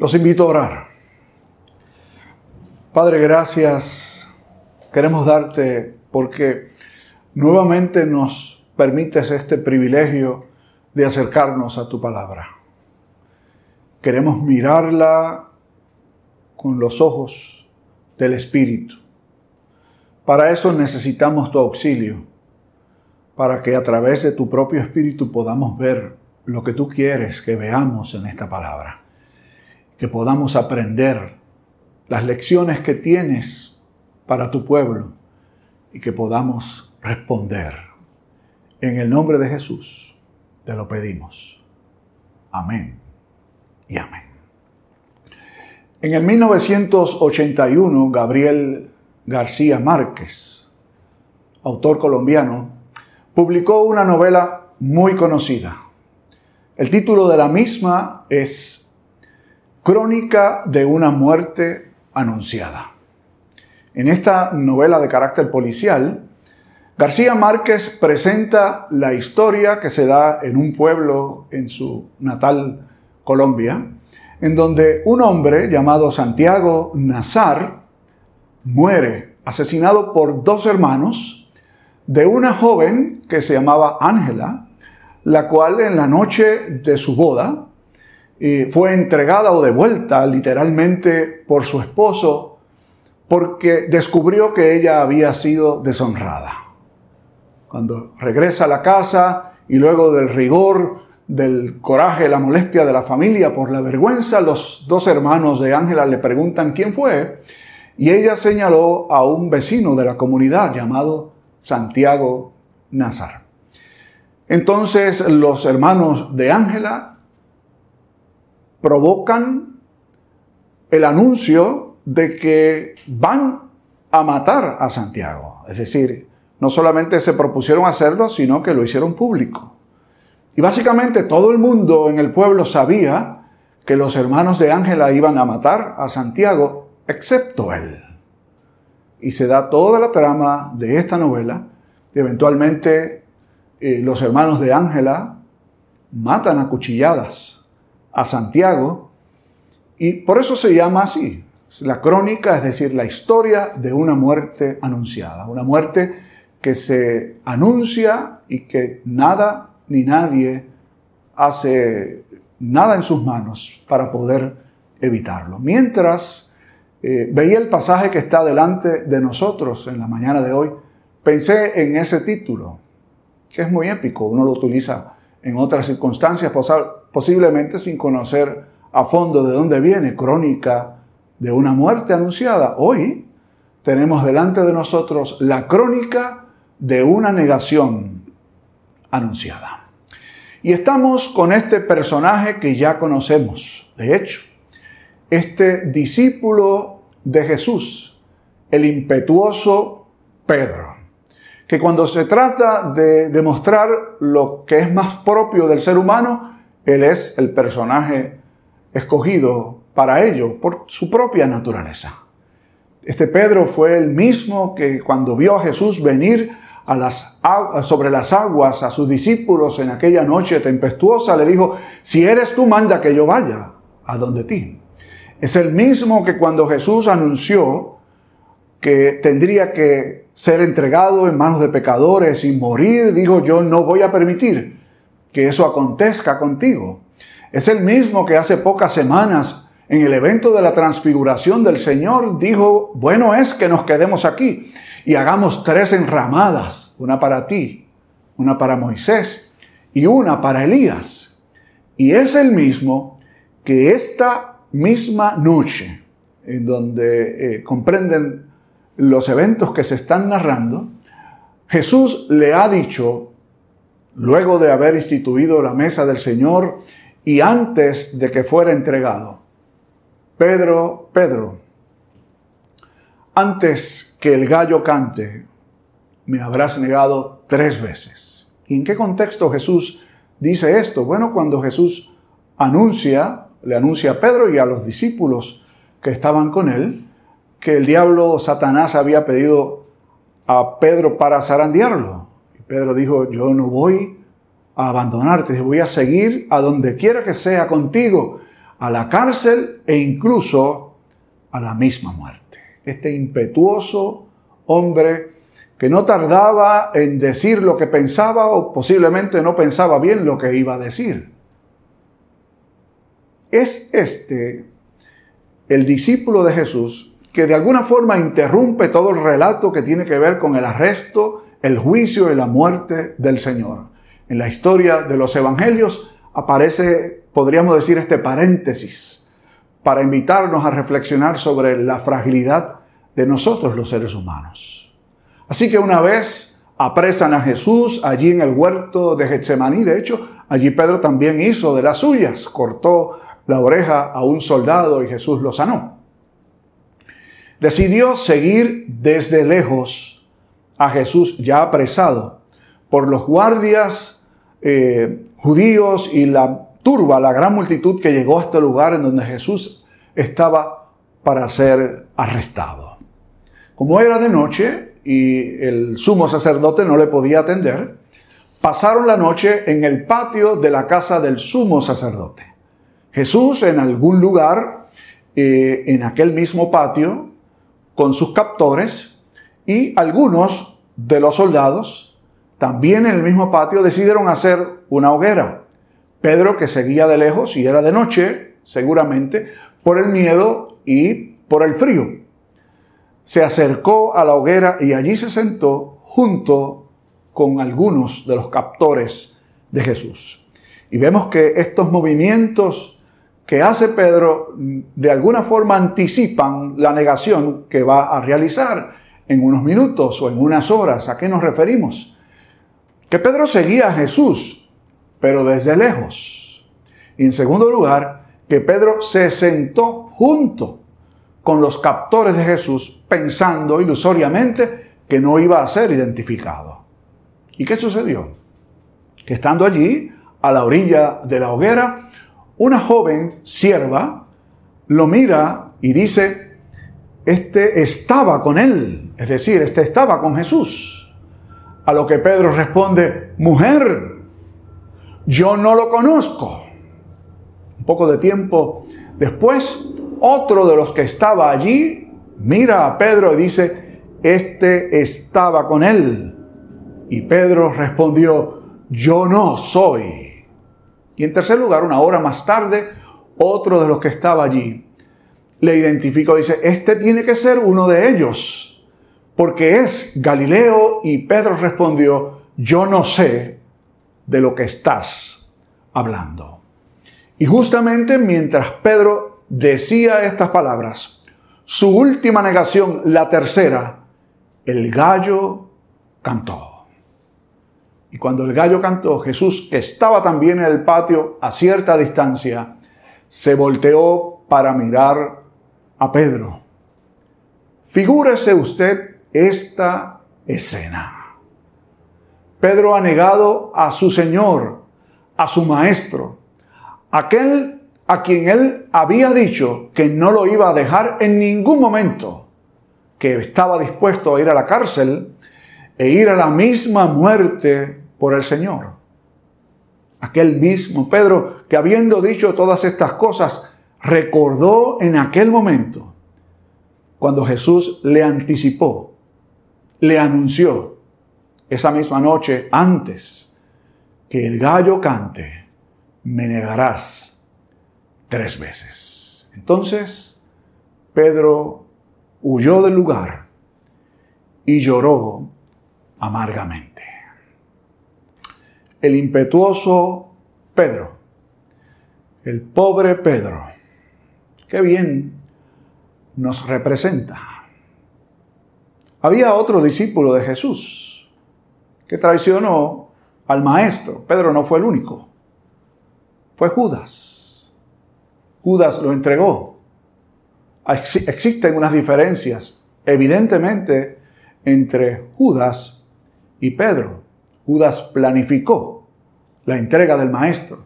Los invito a orar. Padre, gracias. Queremos darte porque nuevamente nos permites este privilegio de acercarnos a tu palabra. Queremos mirarla con los ojos del Espíritu. Para eso necesitamos tu auxilio, para que a través de tu propio Espíritu podamos ver lo que tú quieres que veamos en esta palabra que podamos aprender las lecciones que tienes para tu pueblo y que podamos responder. En el nombre de Jesús te lo pedimos. Amén y amén. En el 1981, Gabriel García Márquez, autor colombiano, publicó una novela muy conocida. El título de la misma es Crónica de una muerte anunciada. En esta novela de carácter policial, García Márquez presenta la historia que se da en un pueblo en su natal Colombia, en donde un hombre llamado Santiago Nazar muere asesinado por dos hermanos de una joven que se llamaba Ángela, la cual en la noche de su boda fue entregada o devuelta literalmente por su esposo porque descubrió que ella había sido deshonrada. Cuando regresa a la casa y luego del rigor, del coraje, la molestia de la familia por la vergüenza, los dos hermanos de Ángela le preguntan quién fue y ella señaló a un vecino de la comunidad llamado Santiago Nazar. Entonces los hermanos de Ángela provocan el anuncio de que van a matar a Santiago. Es decir, no solamente se propusieron hacerlo, sino que lo hicieron público. Y básicamente todo el mundo en el pueblo sabía que los hermanos de Ángela iban a matar a Santiago, excepto él. Y se da toda la trama de esta novela. Y eventualmente eh, los hermanos de Ángela matan a cuchilladas a Santiago y por eso se llama así. La crónica, es decir, la historia de una muerte anunciada, una muerte que se anuncia y que nada ni nadie hace nada en sus manos para poder evitarlo. Mientras eh, veía el pasaje que está delante de nosotros en la mañana de hoy, pensé en ese título, que es muy épico, uno lo utiliza en otras circunstancias, posiblemente sin conocer a fondo de dónde viene, crónica de una muerte anunciada. Hoy tenemos delante de nosotros la crónica de una negación anunciada. Y estamos con este personaje que ya conocemos, de hecho, este discípulo de Jesús, el impetuoso Pedro que cuando se trata de demostrar lo que es más propio del ser humano, él es el personaje escogido para ello por su propia naturaleza. Este Pedro fue el mismo que cuando vio a Jesús venir sobre las aguas a sus discípulos en aquella noche tempestuosa, le dijo, si eres tú, manda que yo vaya a donde ti. Es el mismo que cuando Jesús anunció que tendría que ser entregado en manos de pecadores y morir, dijo yo no voy a permitir que eso acontezca contigo. Es el mismo que hace pocas semanas en el evento de la transfiguración del Señor dijo, bueno es que nos quedemos aquí y hagamos tres enramadas, una para ti, una para Moisés y una para Elías. Y es el mismo que esta misma noche, en donde eh, comprenden los eventos que se están narrando, Jesús le ha dicho, luego de haber instituido la mesa del Señor y antes de que fuera entregado, Pedro, Pedro, antes que el gallo cante, me habrás negado tres veces. ¿Y en qué contexto Jesús dice esto? Bueno, cuando Jesús anuncia, le anuncia a Pedro y a los discípulos que estaban con él, que el diablo Satanás había pedido a Pedro para zarandearlo. Y Pedro dijo, yo no voy a abandonarte, voy a seguir a donde quiera que sea contigo, a la cárcel e incluso a la misma muerte. Este impetuoso hombre que no tardaba en decir lo que pensaba o posiblemente no pensaba bien lo que iba a decir. Es este el discípulo de Jesús que de alguna forma interrumpe todo el relato que tiene que ver con el arresto, el juicio y la muerte del Señor. En la historia de los evangelios aparece, podríamos decir, este paréntesis para invitarnos a reflexionar sobre la fragilidad de nosotros los seres humanos. Así que una vez apresan a Jesús allí en el huerto de Getsemaní, de hecho, allí Pedro también hizo de las suyas, cortó la oreja a un soldado y Jesús lo sanó. Decidió seguir desde lejos a Jesús ya apresado por los guardias eh, judíos y la turba, la gran multitud que llegó a este lugar en donde Jesús estaba para ser arrestado. Como era de noche y el sumo sacerdote no le podía atender, pasaron la noche en el patio de la casa del sumo sacerdote. Jesús en algún lugar, eh, en aquel mismo patio, con sus captores, y algunos de los soldados, también en el mismo patio, decidieron hacer una hoguera. Pedro, que seguía de lejos y era de noche, seguramente, por el miedo y por el frío, se acercó a la hoguera y allí se sentó junto con algunos de los captores de Jesús. Y vemos que estos movimientos que hace Pedro de alguna forma anticipan la negación que va a realizar en unos minutos o en unas horas. ¿A qué nos referimos? Que Pedro seguía a Jesús, pero desde lejos. Y en segundo lugar, que Pedro se sentó junto con los captores de Jesús pensando ilusoriamente que no iba a ser identificado. ¿Y qué sucedió? Que estando allí, a la orilla de la hoguera, una joven sierva lo mira y dice, este estaba con él, es decir, este estaba con Jesús. A lo que Pedro responde, mujer, yo no lo conozco. Un poco de tiempo después, otro de los que estaba allí mira a Pedro y dice, este estaba con él. Y Pedro respondió, yo no soy. Y en tercer lugar, una hora más tarde, otro de los que estaba allí le identificó, dice, este tiene que ser uno de ellos, porque es Galileo y Pedro respondió, yo no sé de lo que estás hablando. Y justamente mientras Pedro decía estas palabras, su última negación, la tercera, el gallo cantó. Y cuando el gallo cantó, Jesús, que estaba también en el patio a cierta distancia, se volteó para mirar a Pedro. Figúrese usted esta escena. Pedro ha negado a su Señor, a su Maestro, aquel a quien él había dicho que no lo iba a dejar en ningún momento, que estaba dispuesto a ir a la cárcel e ir a la misma muerte por el Señor. Aquel mismo Pedro que habiendo dicho todas estas cosas, recordó en aquel momento cuando Jesús le anticipó, le anunció esa misma noche antes que el gallo cante, me negarás tres veces. Entonces Pedro huyó del lugar y lloró amargamente el impetuoso Pedro, el pobre Pedro. Qué bien nos representa. Había otro discípulo de Jesús que traicionó al maestro. Pedro no fue el único. Fue Judas. Judas lo entregó. Existen unas diferencias, evidentemente, entre Judas y Pedro. Judas planificó la entrega del maestro.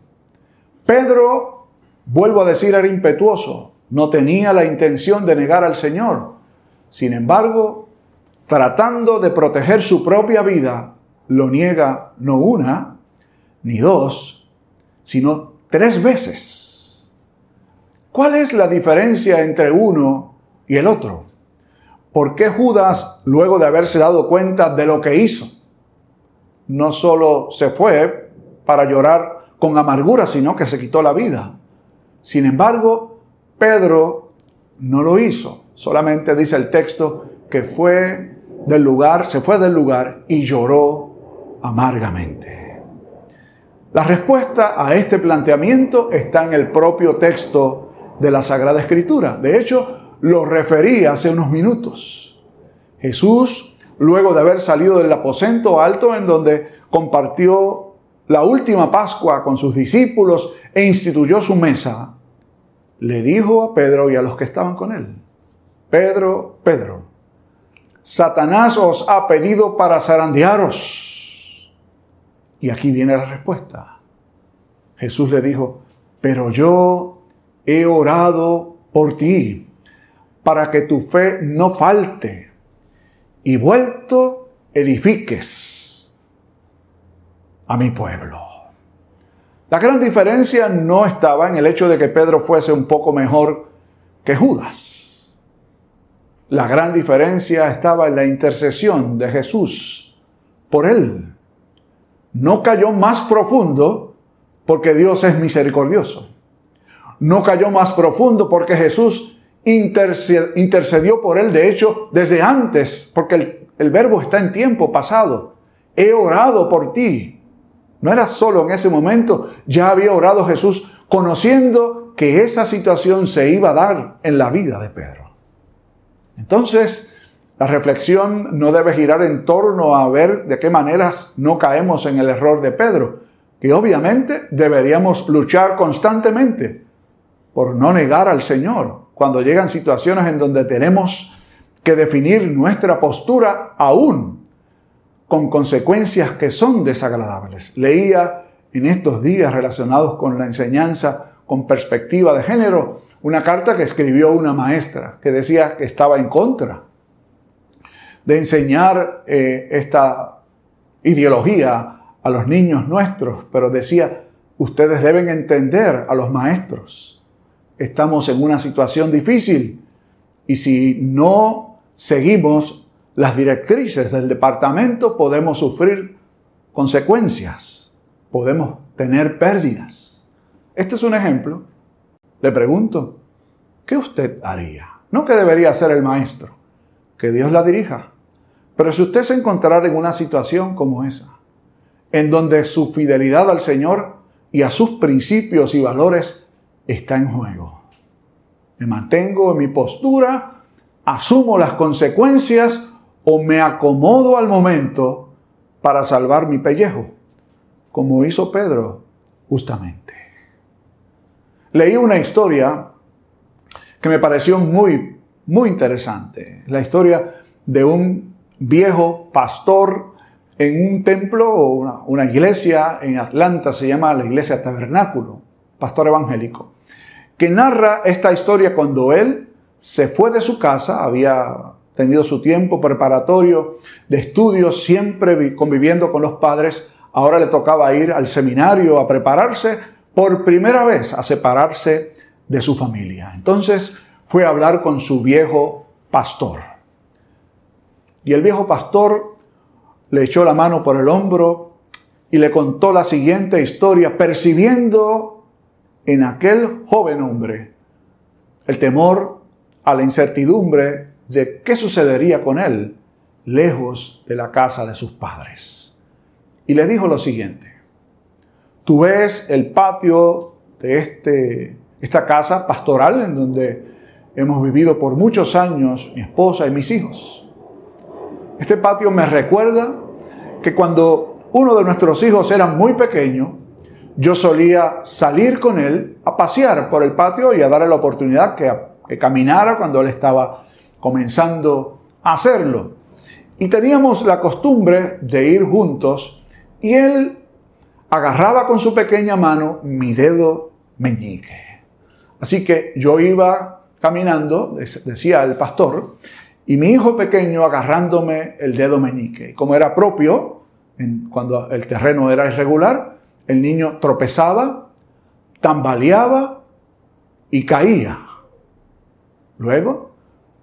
Pedro, vuelvo a decir, era impetuoso, no tenía la intención de negar al Señor. Sin embargo, tratando de proteger su propia vida, lo niega no una ni dos, sino tres veces. ¿Cuál es la diferencia entre uno y el otro? ¿Por qué Judas, luego de haberse dado cuenta de lo que hizo, no solo se fue para llorar con amargura, sino que se quitó la vida? Sin embargo, Pedro no lo hizo. Solamente dice el texto que fue del lugar, se fue del lugar y lloró amargamente. La respuesta a este planteamiento está en el propio texto de la Sagrada Escritura. De hecho, lo referí hace unos minutos. Jesús, luego de haber salido del aposento alto en donde compartió la última Pascua con sus discípulos e instituyó su mesa, le dijo a Pedro y a los que estaban con él, Pedro, Pedro, Satanás os ha pedido para zarandearos. Y aquí viene la respuesta. Jesús le dijo, pero yo he orado por ti para que tu fe no falte y vuelto edifiques a mi pueblo. La gran diferencia no estaba en el hecho de que Pedro fuese un poco mejor que Judas. La gran diferencia estaba en la intercesión de Jesús por él. No cayó más profundo porque Dios es misericordioso. No cayó más profundo porque Jesús intercedió por él, de hecho, desde antes, porque el, verbo está en tiempo pasado. He orado por ti. No era solo en ese momento, ya había orado Jesús conociendo que esa situación se iba a dar en la vida de Pedro. Entonces, la reflexión no debe girar en torno a ver de qué maneras no caemos en el error de Pedro, que obviamente deberíamos luchar constantemente por no negar al Señor, cuando llegan situaciones en donde tenemos que definir nuestra postura aún con consecuencias que son desagradables. Leía en estos días relacionados con la enseñanza con perspectiva de género una carta que escribió una maestra que decía que estaba en contra de enseñar eh, esta ideología a los niños nuestros, pero decía, ustedes deben entender a los maestros estamos en una situación difícil y si no seguimos las directrices del departamento podemos sufrir consecuencias, podemos tener pérdidas. Este es un ejemplo. Le pregunto, ¿qué usted haría? No que debería ser el maestro, que Dios la dirija. Pero si usted se encontrara en una situación como esa, en donde su fidelidad al Señor y a sus principios y valores está en juego. Me mantengo en mi postura, asumo las consecuencias o me acomodo al momento para salvar mi pellejo, como hizo Pedro justamente. Leí una historia que me pareció muy, muy interesante. La historia de un viejo pastor en un templo o una, una iglesia en Atlanta, se llama la iglesia Tabernáculo, pastor evangélico que narra esta historia cuando él se fue de su casa, había tenido su tiempo preparatorio de estudios, siempre conviviendo con los padres, ahora le tocaba ir al seminario a prepararse por primera vez a separarse de su familia. Entonces fue a hablar con su viejo pastor. Y el viejo pastor le echó la mano por el hombro y le contó la siguiente historia, percibiendo en aquel joven hombre el temor a la incertidumbre de qué sucedería con él lejos de la casa de sus padres. Y le dijo lo siguiente, tú ves el patio de este, esta casa pastoral en donde hemos vivido por muchos años mi esposa y mis hijos. Este patio me recuerda que cuando uno de nuestros hijos era muy pequeño, yo solía salir con él a pasear por el patio y a darle la oportunidad que, caminara cuando él estaba comenzando a hacerlo. Y teníamos la costumbre de ir juntos y él agarraba con su pequeña mano mi dedo meñique. Así que yo iba caminando, decía el pastor, y mi hijo pequeño agarrándome el dedo meñique. Como era propio, cuando el terreno era irregular, el niño tropezaba, tambaleaba y caía. Luego,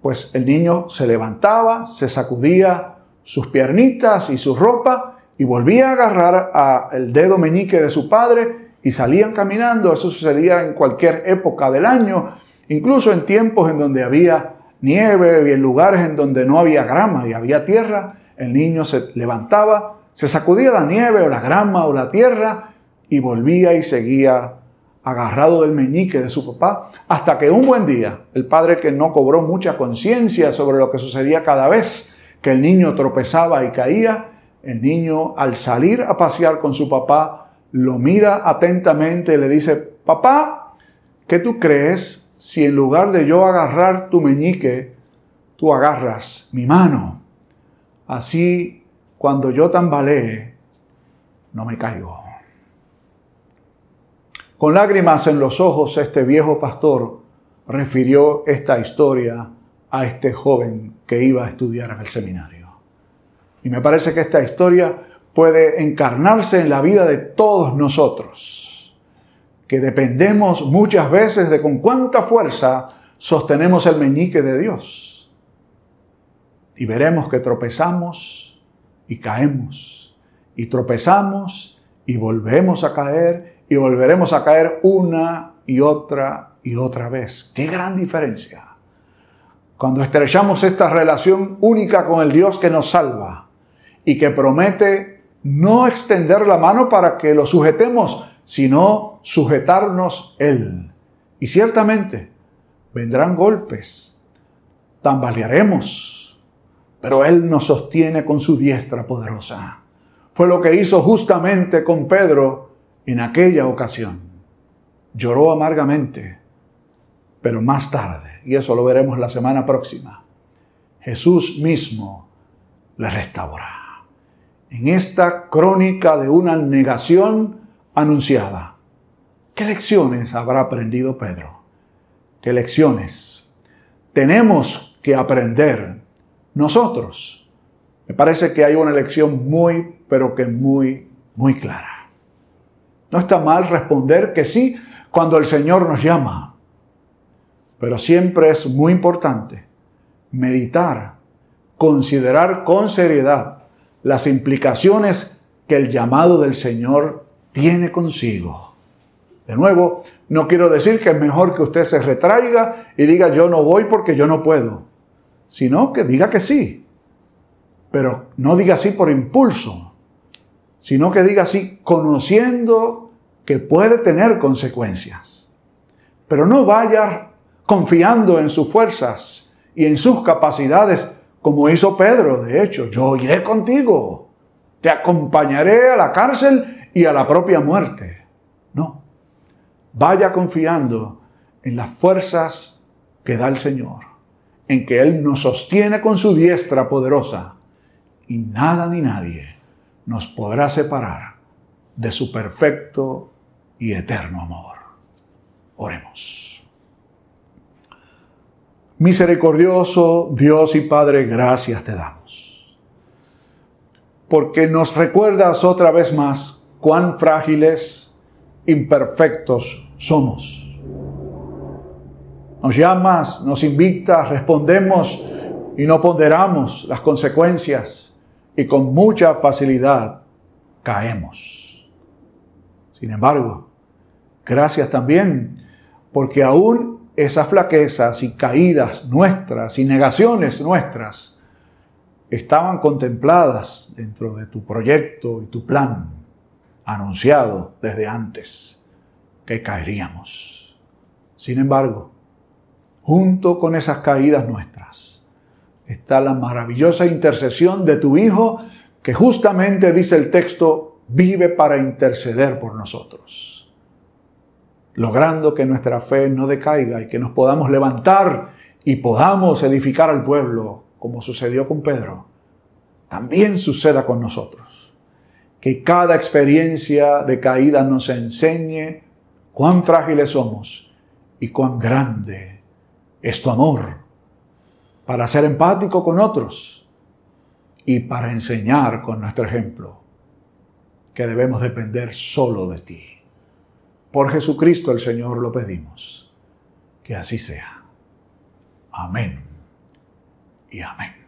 pues el niño se levantaba, se sacudía sus piernitas y su ropa y volvía a agarrar el dedo meñique de su padre y salían caminando. Eso sucedía en cualquier época del año, incluso en tiempos en donde había nieve y en lugares en donde no había grama y había tierra. El niño se levantaba, se sacudía la nieve o la grama o la tierra y volvía y seguía agarrado del meñique de su papá, hasta que un buen día, el padre que no cobró mucha conciencia sobre lo que sucedía cada vez que el niño tropezaba y caía, el niño al salir a pasear con su papá, lo mira atentamente y le dice, papá, ¿qué tú crees si en lugar de yo agarrar tu meñique, tú agarras mi mano? Así, cuando yo tambalee, no me caigo. Con lágrimas en los ojos, este viejo pastor refirió esta historia a este joven que iba a estudiar en el seminario. Y me parece que esta historia puede encarnarse en la vida de todos nosotros, que dependemos muchas veces de con cuánta fuerza sostenemos el meñique de Dios. Y veremos que tropezamos y caemos, y tropezamos y volvemos a caer y volveremos a caer una y otra y otra vez. ¡Qué gran diferencia! Cuando estrechamos esta relación única con el Dios que nos salva y que promete no extender la mano para que lo sujetemos, sino sujetarnos Él. Y ciertamente vendrán golpes, tambalearemos, pero Él nos sostiene con su diestra poderosa. Fue lo que hizo justamente con Pedro en aquella ocasión. Lloró amargamente, pero más tarde, y eso lo veremos la semana próxima, Jesús mismo le restaurará. En esta crónica de una negación anunciada, ¿qué lecciones habrá aprendido Pedro? ¿Qué lecciones tenemos que aprender nosotros? Me parece que hay una lección muy, pero que muy, muy clara. No está mal responder que sí cuando el Señor nos llama. Pero siempre es muy importante meditar, considerar con seriedad las implicaciones que el llamado del Señor tiene consigo. De nuevo, no quiero decir que es mejor que usted se retraiga y diga yo no voy porque yo no puedo, sino que diga que sí. Pero no diga sí por impulso, sino que diga así, conociendo que puede tener consecuencias. Pero no vaya confiando en sus fuerzas y en sus capacidades, como hizo Pedro. De hecho, yo iré contigo, te acompañaré a la cárcel y a la propia muerte. No, vaya confiando en las fuerzas que da el Señor, en que Él nos sostiene con su diestra poderosa y nada ni nadie nos podrá separar de su perfecto y eterno amor. Oremos. Misericordioso Dios y Padre, gracias te damos. Porque nos recuerdas otra vez más cuán frágiles, imperfectos somos. Nos llamas, nos invitas, respondemos y no ponderamos las consecuencias y con mucha facilidad caemos. Sin embargo, gracias también porque aún esas flaquezas y caídas nuestras y negaciones nuestras estaban contempladas dentro de tu proyecto y tu plan anunciado desde antes que caeríamos. Sin embargo, junto con esas caídas nuestras, está la maravillosa intercesión de tu Hijo, que justamente dice el texto, vive para interceder por nosotros, logrando que nuestra fe no decaiga y que nos podamos levantar y podamos edificar al pueblo, como sucedió con Pedro. También suceda con nosotros. Que cada experiencia de caída nos enseñe cuán frágiles somos y cuán grande es tu amor para ser empático con otros y para enseñar con nuestro ejemplo que debemos depender solo de ti. Por Jesucristo el Señor lo pedimos. Que así sea. Amén y amén.